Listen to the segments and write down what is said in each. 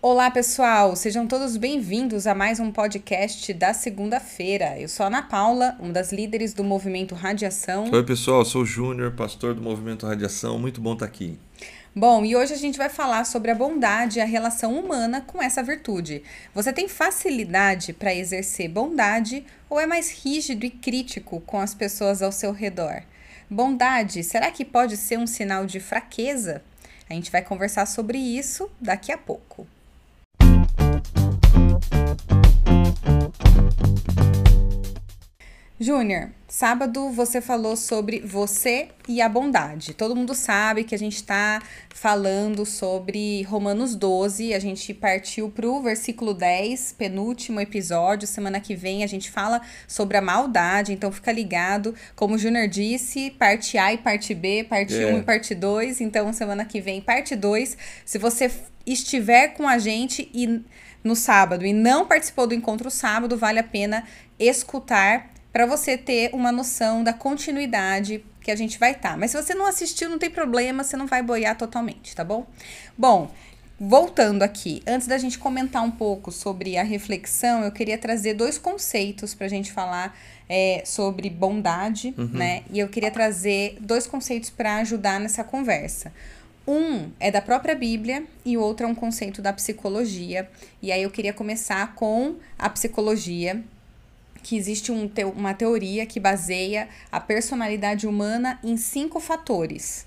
Olá, pessoal! Sejam todos bem-vindos a mais um podcast da segunda-feira. Eu sou a Ana Paula, uma das líderes do movimento Radiação. Oi, pessoal, sou o Júnior, pastor do movimento Radiação. Muito bom estar aqui. Bom, e hoje a gente vai falar sobre a bondade e a relação humana com essa virtude. Você tem facilidade para exercer bondade ou é mais rígido e crítico com as pessoas ao seu redor? Bondade, será que pode ser um sinal de fraqueza? A gente vai conversar sobre isso daqui a pouco. Júnior, sábado você falou sobre você e a bondade. Todo mundo sabe que a gente está falando sobre Romanos 12. A gente partiu para o versículo 10, penúltimo episódio. Semana que vem a gente fala sobre a maldade, então fica ligado. Como o Júnior disse, parte A e parte B, parte 1 um e parte 2. Então, semana que vem, parte 2. Se você estiver com a gente e no sábado e não participou do encontro sábado, vale a pena escutar para você ter uma noção da continuidade que a gente vai estar. Tá. Mas se você não assistiu, não tem problema, você não vai boiar totalmente, tá bom? Bom, voltando aqui, antes da gente comentar um pouco sobre a reflexão, eu queria trazer dois conceitos para a gente falar é, sobre bondade, uhum. né? E eu queria trazer dois conceitos para ajudar nessa conversa. Um é da própria Bíblia e o outro é um conceito da psicologia. E aí eu queria começar com a psicologia, que existe um te uma teoria que baseia a personalidade humana em cinco fatores.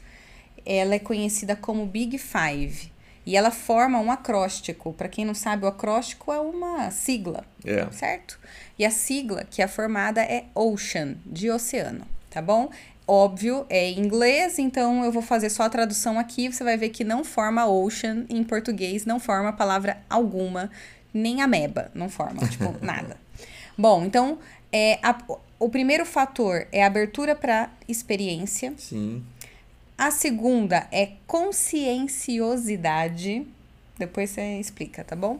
Ela é conhecida como Big Five. E ela forma um acróstico. Para quem não sabe, o acróstico é uma sigla. É. certo? E a sigla que é formada é Ocean, de oceano, tá bom? Óbvio, é em inglês, então eu vou fazer só a tradução aqui. Você vai ver que não forma ocean em português, não forma palavra alguma, nem ameba, não forma, tipo, nada. Bom, então, é, a, o primeiro fator é abertura para experiência. Sim. A segunda é conscienciosidade. Depois você explica, tá bom?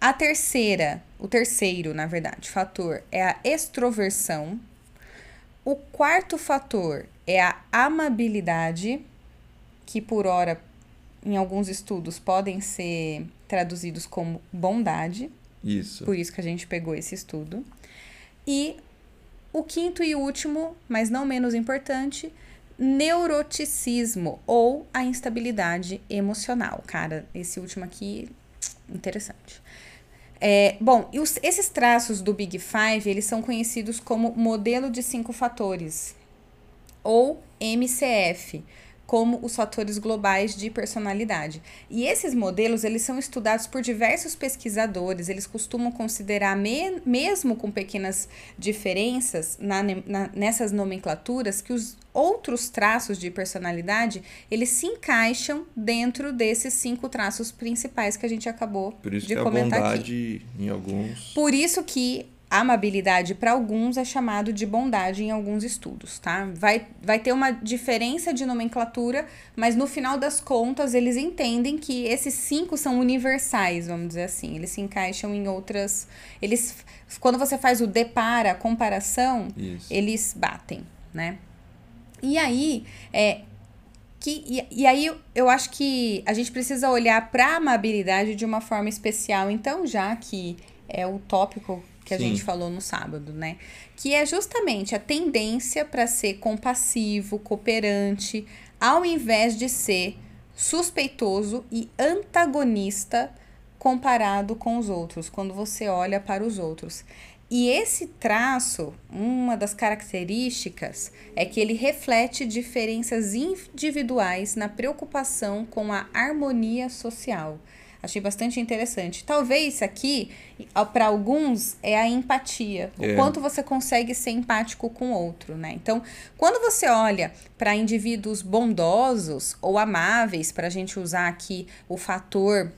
A terceira, o terceiro, na verdade, fator é a extroversão. O quarto fator é a amabilidade, que por hora, em alguns estudos, podem ser traduzidos como bondade. Isso. Por isso que a gente pegou esse estudo. E o quinto e último, mas não menos importante, neuroticismo ou a instabilidade emocional. Cara, esse último aqui, interessante. É, bom, os, esses traços do Big Five, eles são conhecidos como modelo de cinco fatores, ou MCF, como os fatores globais de personalidade. E esses modelos, eles são estudados por diversos pesquisadores, eles costumam considerar, me, mesmo com pequenas diferenças na, na, nessas nomenclaturas, que os outros traços de personalidade, eles se encaixam dentro desses cinco traços principais que a gente acabou de comentar a bondade aqui. em alguns. Por isso que amabilidade para alguns é chamado de bondade em alguns estudos, tá? Vai, vai ter uma diferença de nomenclatura, mas no final das contas eles entendem que esses cinco são universais, vamos dizer assim. Eles se encaixam em outras. Eles. Quando você faz o depara, a comparação, Isso. eles batem, né? E aí, é, que, e, e, aí eu acho que a gente precisa olhar para a amabilidade de uma forma especial. Então, já que é o tópico que a Sim. gente falou no sábado, né? Que é justamente a tendência para ser compassivo, cooperante, ao invés de ser suspeitoso e antagonista comparado com os outros, quando você olha para os outros. E esse traço, uma das características, é que ele reflete diferenças individuais na preocupação com a harmonia social. Achei bastante interessante. Talvez aqui, para alguns, é a empatia. É. O quanto você consegue ser empático com o outro, né? Então, quando você olha para indivíduos bondosos ou amáveis, para a gente usar aqui o fator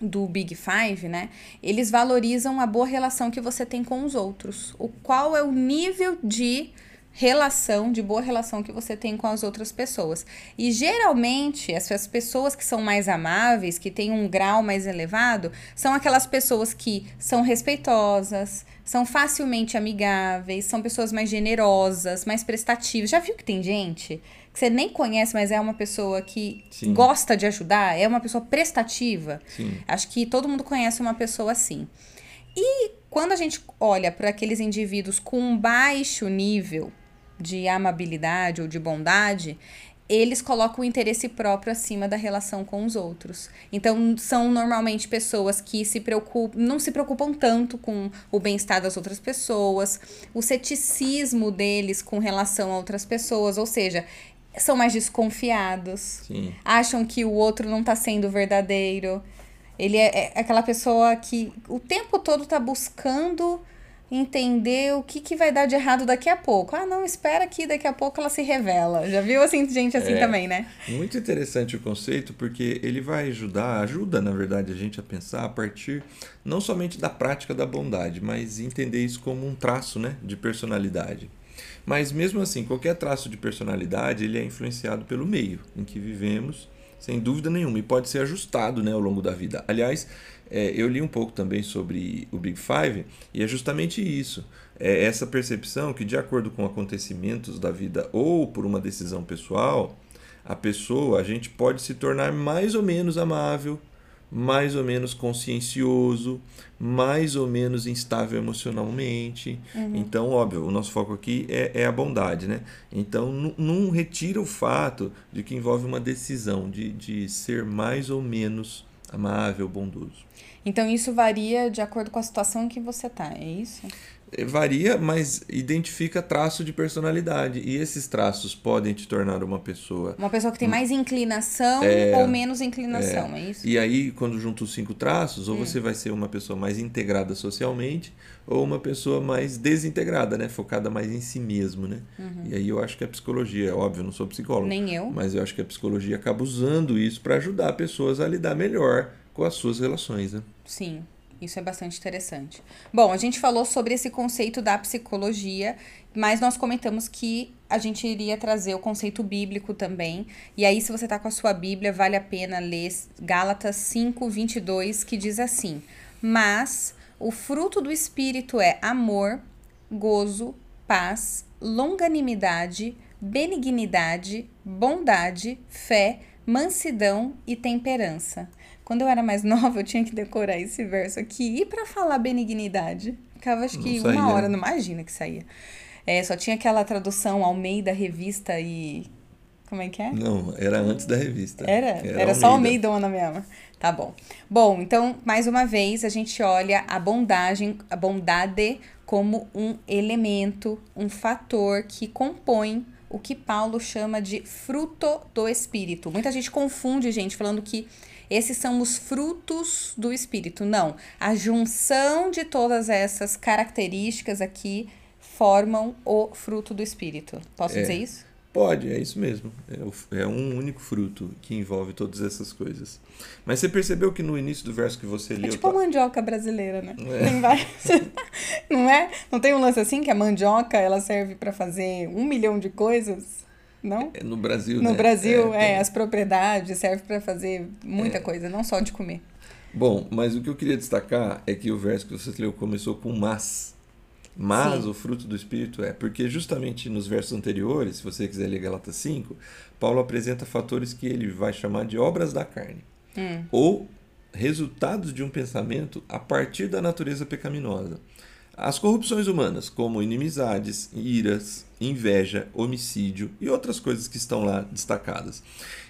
do Big Five, né? Eles valorizam a boa relação que você tem com os outros. O qual é o nível de relação, de boa relação que você tem com as outras pessoas. E geralmente, essas pessoas que são mais amáveis, que têm um grau mais elevado, são aquelas pessoas que são respeitosas, são facilmente amigáveis, são pessoas mais generosas, mais prestativas. Já viu que tem gente que você nem conhece, mas é uma pessoa que Sim. gosta de ajudar, é uma pessoa prestativa? Sim. Acho que todo mundo conhece uma pessoa assim. E quando a gente olha para aqueles indivíduos com um baixo nível de amabilidade ou de bondade, eles colocam o interesse próprio acima da relação com os outros. Então, são normalmente pessoas que se preocupam, não se preocupam tanto com o bem-estar das outras pessoas, o ceticismo deles com relação a outras pessoas, ou seja, são mais desconfiados, Sim. acham que o outro não tá sendo verdadeiro. Ele é, é aquela pessoa que o tempo todo tá buscando entender o que, que vai dar de errado daqui a pouco. Ah, não, espera que daqui a pouco ela se revela. Já viu assim, gente assim É. também, né? Muito interessante o conceito, porque ele vai ajudar, ajuda, na verdade, a gente a pensar a partir não somente da prática da bondade, mas entender isso como um traço né, de personalidade. Mas mesmo assim, qualquer traço de personalidade ele é influenciado pelo meio em que vivemos, sem dúvida nenhuma, e pode ser ajustado né, ao longo da vida. Aliás, é, eu li um pouco também sobre o Big Five e é justamente isso. É essa percepção que, de acordo com acontecimentos da vida ou por uma decisão pessoal, a pessoa, a gente pode se tornar mais ou menos amável, mais ou menos consciencioso, mais ou menos instável emocionalmente. Então, óbvio, o nosso foco aqui é, é a bondade, né? Então, não retira o fato de que envolve uma decisão de, de ser mais ou menos amável, bondoso. Então isso varia de acordo com a situação em que você tá, é isso? É, Varia, mas identifica traço de personalidade. E esses traços podem te tornar uma pessoa Uma pessoa que tem mais inclinação ou menos inclinação, é, isso? E aí, quando junta os cinco traços, ou você vai ser uma pessoa mais integrada socialmente, ou uma pessoa mais desintegrada, né? Focada mais em si mesmo, né? E aí eu acho que a psicologia, é óbvio, eu não sou psicólogo, Nem eu. mas eu acho que a psicologia acaba usando isso para ajudar pessoas a lidar melhor com as suas relações, né? Sim, isso é bastante interessante. Bom, a gente falou sobre esse conceito da psicologia, mas nós comentamos que a gente iria trazer o conceito bíblico também. E aí, se você tá com a sua Bíblia, vale a pena ler Gálatas 5, 22, que diz assim: Mas o fruto do Espírito é amor, gozo, paz, longanimidade, benignidade, bondade, fé, mansidão e temperança. Quando eu era mais nova, eu tinha que decorar esse verso aqui. E para falar benignidade? Ficava acho que Não saía, uma hora, não imagina que saía. É, só tinha aquela tradução Almeida Revista e. Como é que é? Não, era antes da revista. Era? Era, só Almeidona mesmo. Tá bom. Bom, então, mais uma vez, a gente olha a bondagem, a bondade como um elemento, um fator que compõe o que Paulo chama de fruto do Espírito. Muita gente confunde, gente, falando que esses são os frutos do Espírito. Não. A junção de todas essas características aqui formam o fruto do Espírito. Posso É. dizer isso? Pode, é isso mesmo. É, é um único fruto que envolve todas essas coisas. Mas você percebeu que no início do verso que você É leu. tipo a tá- mandioca brasileira, né? É. Tem vários. Não é? Não tem um lance assim que a mandioca ela serve pra fazer um milhão de coisas? Não? é no Brasil, No né? Brasil, é, tem- as propriedades servem pra fazer muita coisa, não só de comer. Bom, mas o que eu queria destacar é que o verso que você leu começou com mas. Mas Sim. o fruto do Espírito é, porque justamente nos versos anteriores, se você quiser ler Galatas 5, Paulo apresenta fatores que ele vai chamar de obras da carne. Hum. Ou resultados de um pensamento a partir da natureza pecaminosa. As corrupções humanas, como inimizades, iras, inveja, homicídio e outras coisas que estão lá destacadas.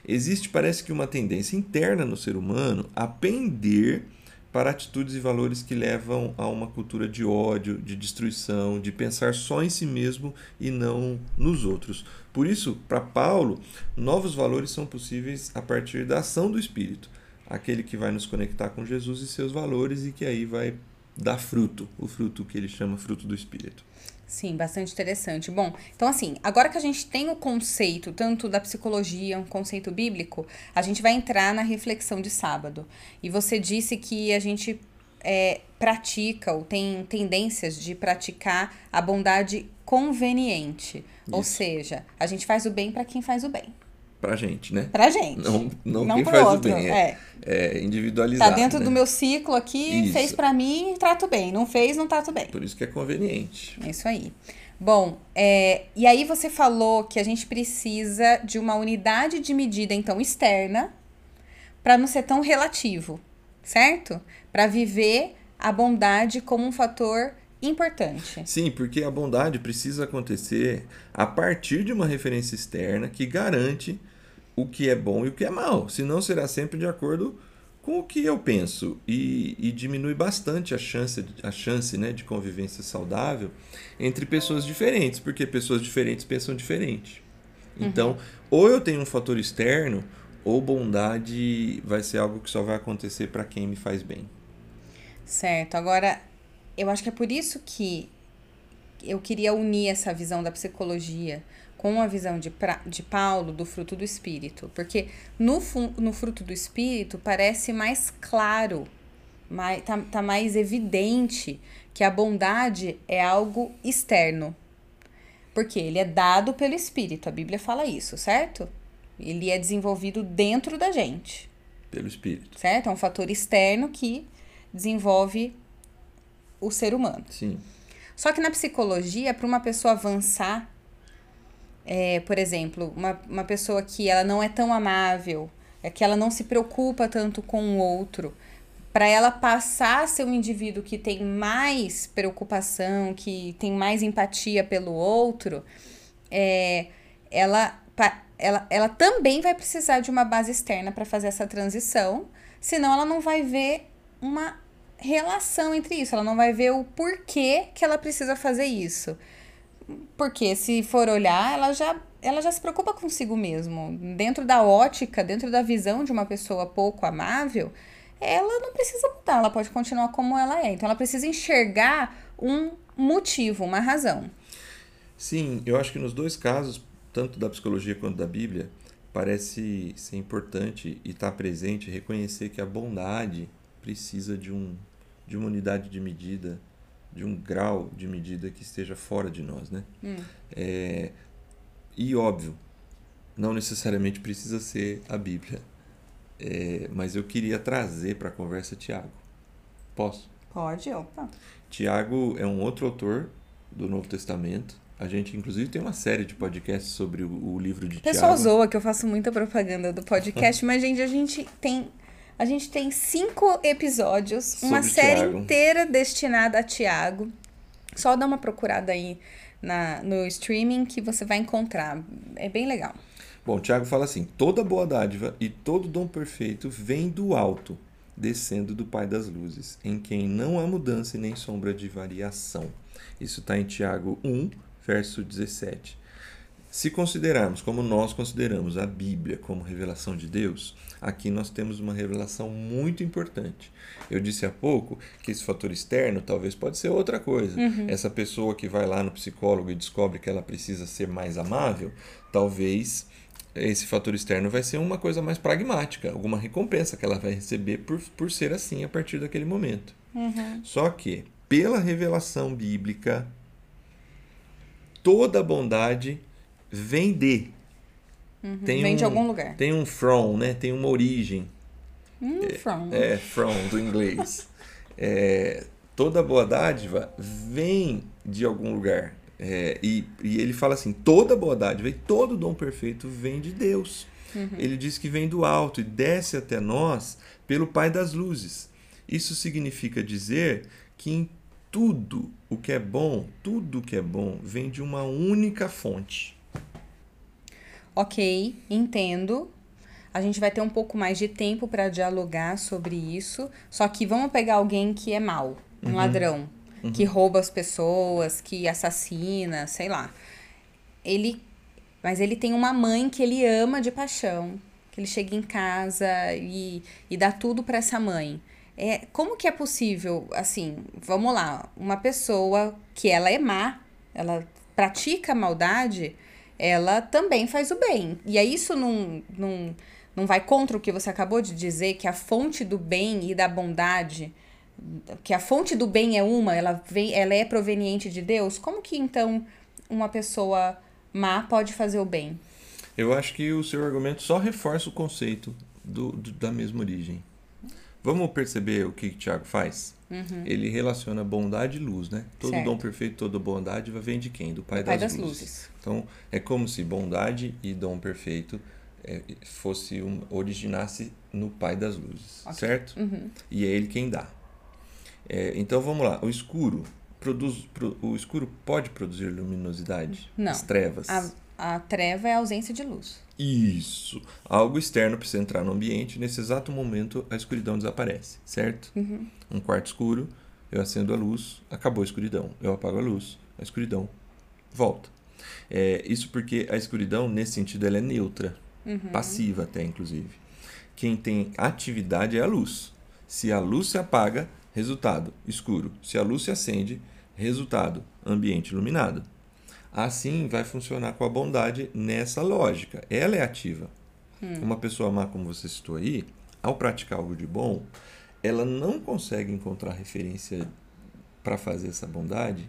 Existe, parece que, uma tendência interna no ser humano a pender para atitudes e valores que levam a uma cultura de ódio, de destruição, de pensar só em si mesmo e não nos outros. Por isso, para Paulo, novos valores são possíveis a partir da ação do Espírito, aquele que vai nos conectar com Jesus e seus valores e que aí vai dar fruto, o fruto que ele chama fruto do Espírito. Sim, bastante interessante. Bom, então assim, agora que a gente tem o conceito tanto da psicologia, um conceito bíblico, a gente vai entrar na reflexão de sábado. E você disse que a gente é, pratica ou tem tendências de praticar a bondade conveniente. Ou Isso. seja, a gente faz o bem para quem faz o bem. Pra gente, né? Pra gente. Não, não, Não quem faz outro, o bem. é. É, é Tá individualizado. dentro né? do meu ciclo aqui, Isso. fez pra mim, trato bem. Não fez, não trato bem. Por isso que é conveniente. É isso aí. Bom, é, e aí você falou que a gente precisa de uma unidade de medida, então, externa, para não ser tão relativo, certo? Para viver a bondade como um fator importante. Sim, porque a bondade precisa acontecer a partir de uma referência externa que garante o que é bom e o que é mal. Senão será sempre de acordo com o que eu penso. E, e diminui bastante a chance, a chance né, de convivência saudável entre pessoas diferentes, porque pessoas diferentes pensam diferente. Então, ou eu tenho um fator externo, ou bondade vai ser algo que só vai acontecer para quem me faz bem. Certo. Agora, eu acho que é por isso que eu queria unir essa visão da psicologia com a visão de, pra, de Paulo do fruto do Espírito. Porque no, no fruto do Espírito parece mais claro, mais, tá, tá mais evidente que a bondade é algo externo. Porque ele é dado pelo Espírito, a Bíblia fala isso, certo? Ele é desenvolvido dentro da gente Pelo Espírito. certo? É um fator externo que desenvolve o ser humano. Sim. Só que na psicologia, para uma pessoa avançar, é, por exemplo, uma, uma pessoa que ela não é tão amável, é que ela não se preocupa tanto com o outro, para ela passar a ser um indivíduo que tem mais preocupação, que tem mais empatia pelo outro, é, ela, ela, ela também vai precisar de uma base externa para fazer essa transição, senão ela não vai ver uma relação entre isso, ela não vai ver o porquê que ela precisa fazer isso. Porque se for olhar, ela já, ela já se preocupa consigo mesmo. Dentro da ótica, dentro da visão de uma pessoa pouco amável, ela não precisa mudar, ela pode continuar como ela é. Então ela precisa enxergar um motivo, uma razão. Sim, eu acho que nos dois casos, tanto da psicologia quanto da Bíblia, parece ser importante e estar presente reconhecer que a bondade precisa de, um, de uma unidade de medida, de um grau de medida que esteja fora de nós, né? É, e óbvio, não necessariamente precisa ser a Bíblia, É, mas eu queria trazer para a conversa Tiago. Posso? Pode, opa. Tiago é um outro autor do Novo Testamento. A gente, inclusive, tem uma série de podcasts sobre o, o livro de O pessoal Tiago. zoa que eu faço muita propaganda do podcast, mas, gente, a gente tem. A gente tem cinco episódios, uma Sobre série Tiago. inteira destinada a Tiago. Só dá uma procurada aí na, no streaming que você vai encontrar. É bem legal. Bom, Tiago fala assim: toda boa dádiva e todo dom perfeito vem do alto, descendo do Pai das luzes, em quem não há mudança e nem sombra de variação. Isso está em Tiago 1, verso 17. Se considerarmos como nós consideramos a Bíblia como revelação de Deus, aqui nós temos uma revelação muito importante. Eu disse há pouco que esse fator externo talvez pode ser outra coisa. Essa pessoa que vai lá no psicólogo e descobre que ela precisa ser mais amável, talvez esse fator externo vai ser uma coisa mais pragmática, alguma recompensa que ela vai receber por, por ser assim a partir daquele momento. Só que, pela revelação bíblica, toda bondade vem de. Tem Vem de um- algum lugar. Tem um from, né? Tem uma origem. Hum, from. É, from, do inglês. É, toda boa dádiva vem de algum lugar. É, e, e ele fala assim: toda boa dádiva e todo dom perfeito vem de Deus. Ele diz que vem do alto e desce até nós pelo Pai das luzes. Isso significa dizer que em tudo o que é bom, tudo o que é bom, vem de uma única fonte. Ok, entendo. A gente vai ter um pouco mais de tempo para dialogar sobre isso. Só que vamos pegar alguém que é mau, um ladrão, que rouba as pessoas, que assassina, sei lá. Ele, mas ele tem uma mãe que ele ama de paixão, que ele chega em casa e, e dá tudo para essa mãe. É, como que é possível, assim, vamos lá, uma pessoa que ela é má, ela pratica a maldade, ela também faz o bem. E aí isso não, não, não vai contra o que você acabou de dizer, que a fonte do bem e da bondade, que a fonte do bem é uma, ela, vem, ela é proveniente de Deus? Como que então uma pessoa má pode fazer o bem? Eu acho que o seu argumento só reforça o conceito do, do da mesma origem. Vamos perceber o que, Tiago faz? Uhum. Ele relaciona bondade e luz, né? Todo Certo. dom perfeito, toda bondade vem de quem? Do Pai, Pai das, das luzes. luzes. Então, é como se bondade e dom perfeito é, fosse um, originasse no Pai das luzes, Ok. certo? Uhum. E é ele quem dá. É, então vamos lá. O escuro produz, pro- o escuro pode produzir luminosidade? Não. As trevas. A, a treva é a ausência de luz. Isso. Algo externo precisa entrar no ambiente. Nesse exato momento, a escuridão desaparece, certo? Uhum. Um quarto escuro, eu acendo a luz, acabou a escuridão. Eu apago a luz, a escuridão volta. É, isso porque a escuridão, nesse sentido, ela é neutra, Uhum. passiva até, inclusive. Quem tem atividade é a luz. Se a luz se apaga, resultado, escuro. Se a luz se acende, resultado, ambiente iluminado. Assim vai funcionar com a bondade nessa lógica. Ela é ativa. Uma pessoa má, como você citou aí, ao praticar algo de bom, ela não consegue encontrar referência para fazer essa bondade.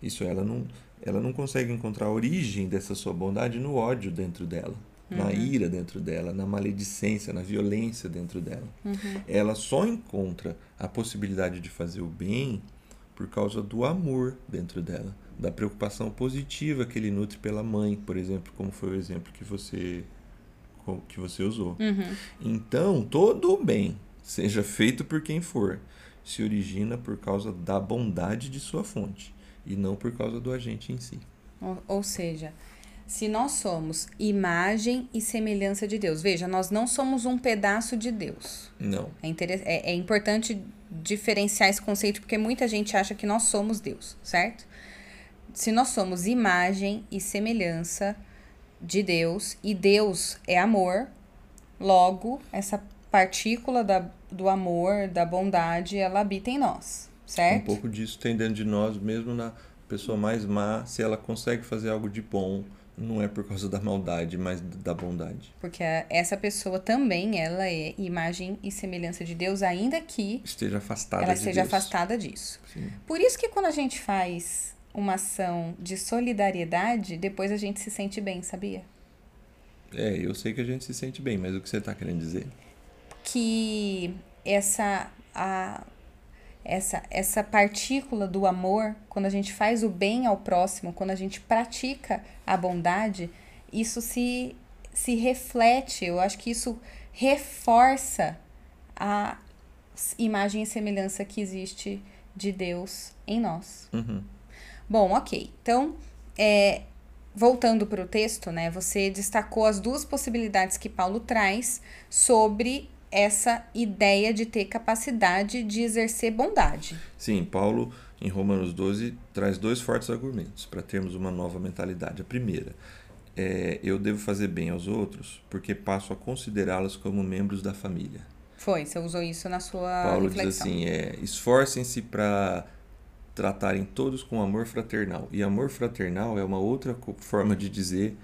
Isso ela não, ela não consegue encontrar a origem dessa sua bondade no ódio dentro dela, na ira dentro dela, na maledicência, na violência dentro dela. Ela só encontra a possibilidade de fazer o bem por causa do amor dentro dela, da preocupação positiva que ele nutre pela mãe, por exemplo, como foi o exemplo que você que você usou. Uhum. Então, todo o bem, seja feito por quem for, se origina por causa da bondade de sua fonte e não por causa do agente em si. Ou, ou seja, se nós somos imagem e semelhança de Deus, veja, nós não somos um pedaço de Deus. Não. É, é, é importante diferenciar esse conceito porque muita gente acha que nós somos Deus, certo? Se nós somos imagem e semelhança de Deus e Deus é amor, logo essa partícula da, do amor, da bondade, ela habita em nós, Um certo? pouco disso tem dentro de nós, mesmo na pessoa mais má, se ela consegue fazer algo de bom, não é por causa da maldade, mas da bondade. Porque essa pessoa também, ela é imagem e semelhança de Deus, ainda que Esteja afastada ela de seja Deus. afastada disso. Sim. Por isso que quando a gente faz uma ação de solidariedade, depois a gente se sente bem, sabia? É, eu sei que a gente se sente bem, mas o que você está querendo dizer? Que essa a essa essa partícula do amor, quando a gente faz o bem ao próximo, quando a gente pratica a bondade, isso se se reflete, eu acho que isso reforça a imagem e semelhança que existe de Deus em nós. Uhum. Bom, ok. Então, é, voltando para o texto, né? Você destacou as duas possibilidades que Paulo traz sobre essa ideia de ter capacidade de exercer bondade. Sim, Paulo, em Romanos 12, traz dois fortes argumentos para termos uma nova mentalidade. A primeira é: eu devo fazer bem aos outros porque passo a considerá-los como membros da família. Foi, você usou isso na sua Paulo diz reflexão. assim: é, esforcem-se para tratarem todos com amor fraternal. E amor fraternal é uma outra forma de dizer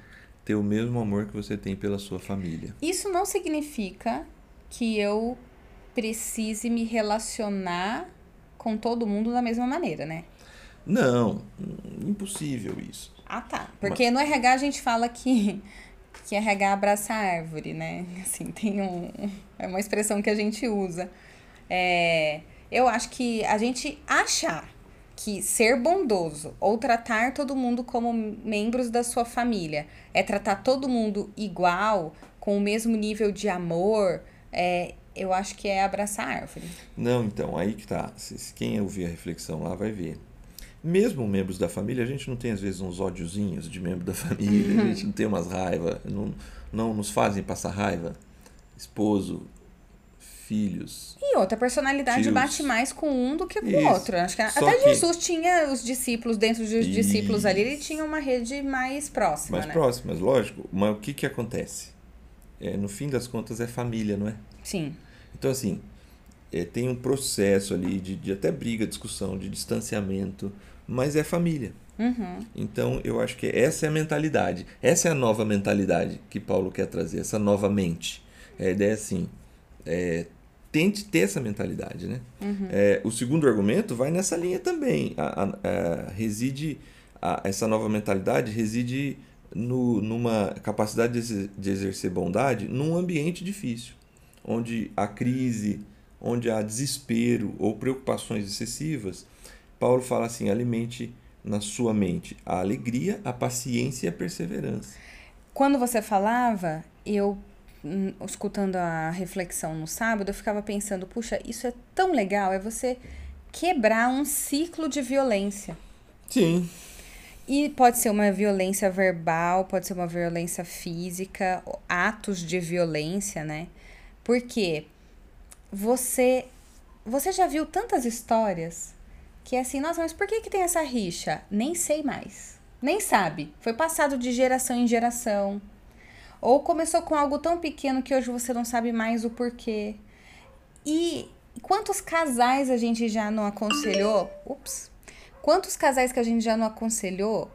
ter o mesmo amor que você tem pela sua família. Isso não significa que eu precise me relacionar com todo mundo da mesma maneira, né? Não, impossível isso. Ah, tá. Porque no RH a gente fala que, que RH abraça a árvore, né? Assim, tem um. É uma expressão que a gente usa. É, eu acho que a gente achar que ser bondoso ou tratar todo mundo como membros da sua família é tratar todo mundo igual, com o mesmo nível de amor, é, eu acho que é abraçar a árvore. Não, então, aí que tá. Quem ouvir a reflexão lá vai ver. Mesmo membros da família, a gente não tem às vezes uns ódiozinhos de membro da família, a gente não tem umas raivas, não, não nos fazem passar raiva. Esposo, filhos. E outra personalidade Tios. bate mais com um do que com o Isso. outro. Acho que Só até que- Jesus tinha os discípulos, dentro dos discípulos ali, ele Isso. tinha uma rede mais próxima, mais né? próximas, lógico. Mas o que que acontece? É, no fim das contas é família, não é? Sim. Então, assim, é, tem um processo ali de, de até briga, discussão, de distanciamento, mas é família. Uhum. Então, eu acho que essa é a mentalidade. Essa é a nova mentalidade que Paulo quer trazer, essa nova mente. A ideia é assim, é, tente ter essa mentalidade, né? É, o segundo argumento vai nessa linha também. A- a- a- reside a, essa nova mentalidade reside no, numa capacidade de, de exercer bondade num ambiente difícil, onde há crise, onde há desespero ou preocupações excessivas. Paulo fala assim: alimente na sua mente a alegria, a paciência e a perseverança. Quando você falava, eu escutando a reflexão no sábado, eu ficava pensando, puxa, isso é tão legal, é você quebrar um ciclo de violência. Sim. E pode ser uma violência verbal, pode ser uma violência física, atos de violência, né? Porque você você já viu tantas histórias que é assim, nossa, mas por que que tem essa rixa? Nem sei mais. Nem sabe. Foi passado de geração em geração. Ou começou com algo tão pequeno que hoje você não sabe mais o porquê. E quantos casais a gente já não aconselhou? Ups Quantos casais que a gente já não aconselhou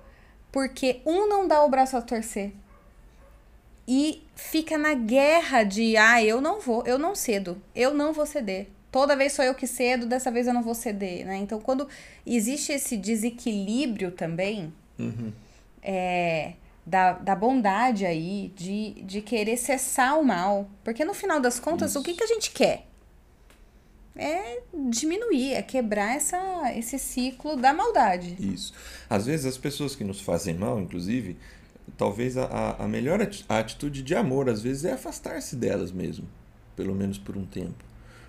porque um não dá o braço a torcer e fica na guerra de ah, eu não vou, eu não cedo, eu não vou ceder. Toda vez sou eu que cedo, dessa vez eu não vou ceder, né? Então, quando existe esse desequilíbrio também, uhum. é, da, da bondade aí, de, de querer cessar o mal. Porque no final das contas, Isso. o que, que a gente quer? é diminuir, é quebrar essa, esse ciclo da maldade. Isso. Às vezes as pessoas que nos fazem mal, inclusive, talvez a, a melhor atitude de amor, às vezes, é afastar-se delas mesmo, pelo menos por um tempo.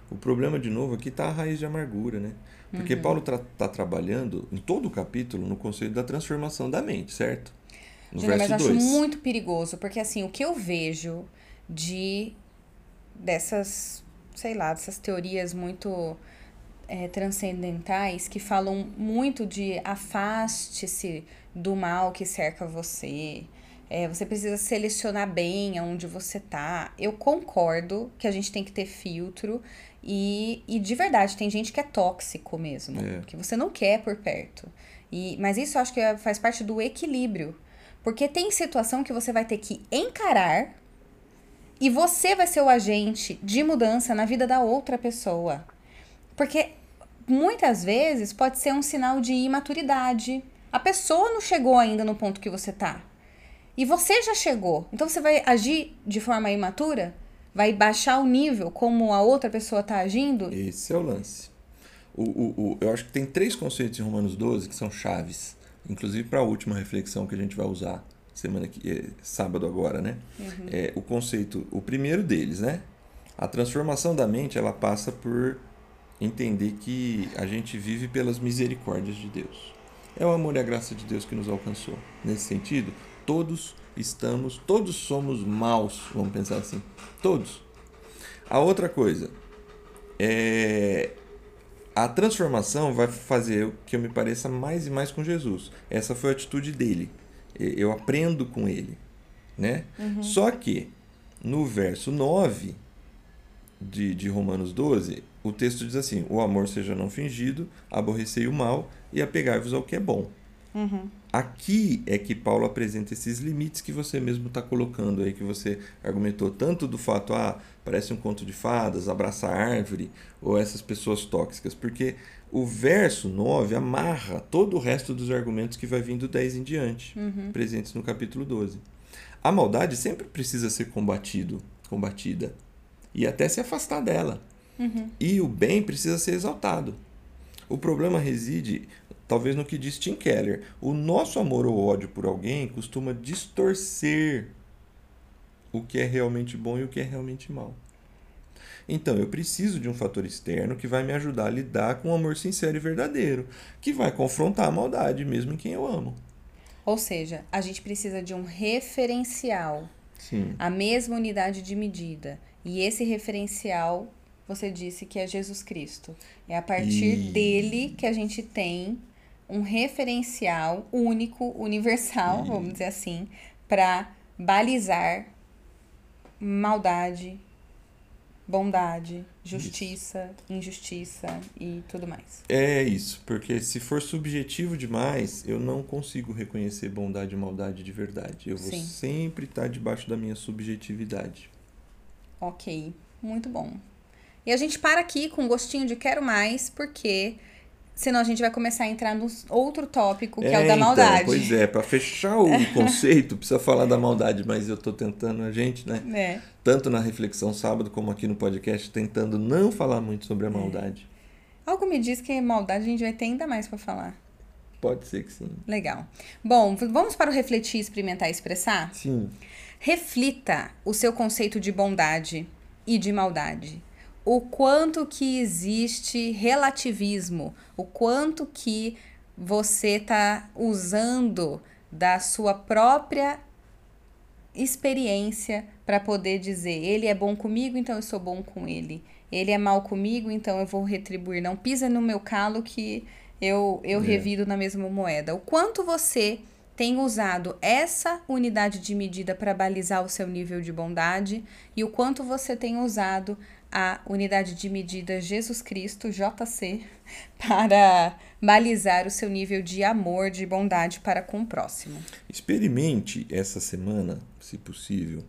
O problema, de novo, aqui está a raiz de amargura, né? Porque uhum. Paulo está tra trabalhando em todo o capítulo no conceito da transformação da mente, certo? Gina, mas acho muito perigoso, porque assim, o que eu vejo de dessas sei lá, dessas teorias muito é, transcendentais que falam muito de afaste-se do mal que cerca você. É, você precisa selecionar bem aonde você tá. Eu concordo que a gente tem que ter filtro e, e de verdade, tem gente que é tóxico mesmo, é. que você não quer por perto. E, mas isso eu acho que faz parte do equilíbrio. Porque tem situação que você vai ter que encarar e você vai ser o agente de mudança na vida da outra pessoa. Porque muitas vezes pode ser um sinal de imaturidade. A pessoa não chegou ainda no ponto que você tá. E você já chegou. Então você vai agir de forma imatura? Vai baixar o nível como a outra pessoa tá agindo? Esse é o lance. O, o, o, eu acho que tem três conceitos em Romanos 12 que são chaves. Inclusive para a última reflexão que a gente vai usar semana que é, sábado agora, né? Uhum. É, o conceito, o primeiro deles, né? A transformação da mente, ela passa por entender que a gente vive pelas misericórdias de Deus. É o amor e a graça de Deus que nos alcançou. Nesse sentido, todos estamos, todos somos maus, vamos pensar assim. Todos. A outra coisa é a transformação vai fazer que eu me pareça mais e mais com Jesus. Essa foi a atitude dele eu aprendo com ele. Né? Uhum. Só que no verso 9 de, de Romanos 12, o texto diz assim: O amor seja não fingido, aborrecei o mal e apegai-vos ao que é bom. Uhum. Aqui é que Paulo apresenta esses limites que você mesmo está colocando aí, que você argumentou tanto do fato, ah, parece um conto de fadas, abraçar árvore, ou essas pessoas tóxicas, porque o verso 9 amarra todo o resto dos argumentos que vai vindo 10 em diante, uhum. presentes no capítulo 12. A maldade sempre precisa ser combatido, combatida, e até se afastar dela. Uhum. E o bem precisa ser exaltado. O problema reside, talvez, no que diz Tim Keller. O nosso amor ou ódio por alguém costuma distorcer o que é realmente bom e o que é realmente mal. Então, eu preciso de um fator externo que vai me ajudar a lidar com um amor sincero e verdadeiro, que vai confrontar a maldade mesmo em quem eu amo. Ou seja, a gente precisa de um referencial. Sim. A mesma unidade de medida. E esse referencial, você disse que é Jesus Cristo. É a partir e... dele que a gente tem um referencial único, universal, vamos dizer assim, para balizar maldade, bondade, justiça, isso. injustiça e tudo mais. É isso, porque se for subjetivo demais, eu não consigo reconhecer bondade e maldade de verdade. Eu vou Sim. sempre estar debaixo da minha subjetividade. Ok, muito bom. E a gente para aqui com um gostinho de quero mais, porque senão a gente vai começar a entrar no outro tópico, que é, é o da maldade. Então, pois é, para fechar o conceito, precisa falar da maldade, mas eu tô tentando a gente, né? É. Tanto na reflexão sábado como aqui no podcast, tentando não falar muito sobre a maldade. É. Algo me diz que maldade a gente vai ter ainda mais para falar. Pode ser que sim. Legal. Bom, vamos para o refletir, experimentar e expressar? Sim. Reflita o seu conceito de bondade e de maldade. O quanto que existe relativismo, o quanto que você está usando da sua própria experiência para poder dizer ele é bom comigo, então eu sou bom com ele. Ele é mal comigo, então eu vou retribuir. Não pisa no meu calo que eu, eu é. revido na mesma moeda. O quanto você tem usado essa unidade de medida para balizar o seu nível de bondade e o quanto você tem usado a unidade de medida Jesus Cristo, JC, para balizar o seu nível de amor, de bondade para com o próximo. Experimente essa semana, se possível,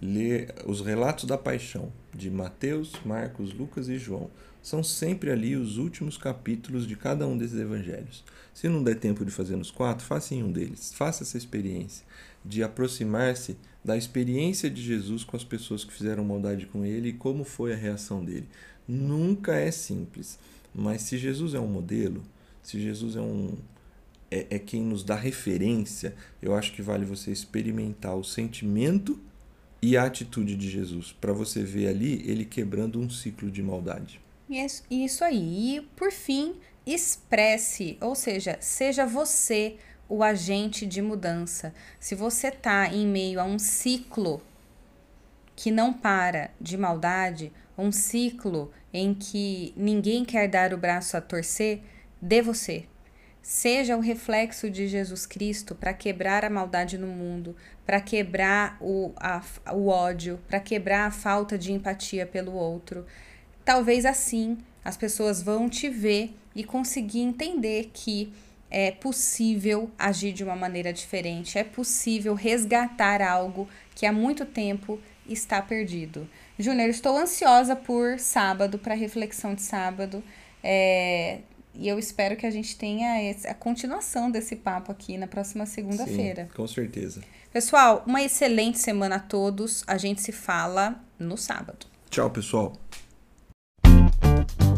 ler os relatos da paixão de Mateus, Marcos, Lucas e João são sempre ali os últimos capítulos de cada um desses evangelhos. Se não der tempo de fazer nos quatro, faça em um deles. Faça essa experiência de aproximar-se da experiência de Jesus com as pessoas que fizeram maldade com ele e como foi a reação dele. Nunca é simples, mas se Jesus é um modelo, se Jesus é um é, é quem nos dá referência, eu acho que vale você experimentar o sentimento e a atitude de Jesus, para você ver ali ele quebrando um ciclo de maldade. Isso aí. E, por fim, expresse, ou seja, seja você o agente de mudança. Se você está em meio a um ciclo que não para de maldade, um ciclo em que ninguém quer dar o braço a torcer, dê você. Seja o reflexo de Jesus Cristo para quebrar a maldade no mundo, para quebrar o, a, o ódio, para quebrar a falta de empatia pelo outro. Talvez assim as pessoas vão te ver e conseguir entender que é possível agir de uma maneira diferente, é possível resgatar algo que há muito tempo está perdido. Júnior, estou ansiosa por sábado, para reflexão de sábado. É, e eu espero que a gente tenha esse, a continuação desse papo aqui na próxima segunda-feira. Com certeza. Pessoal, uma excelente semana a todos. A gente se fala no sábado. Tchau, pessoal. ピッ!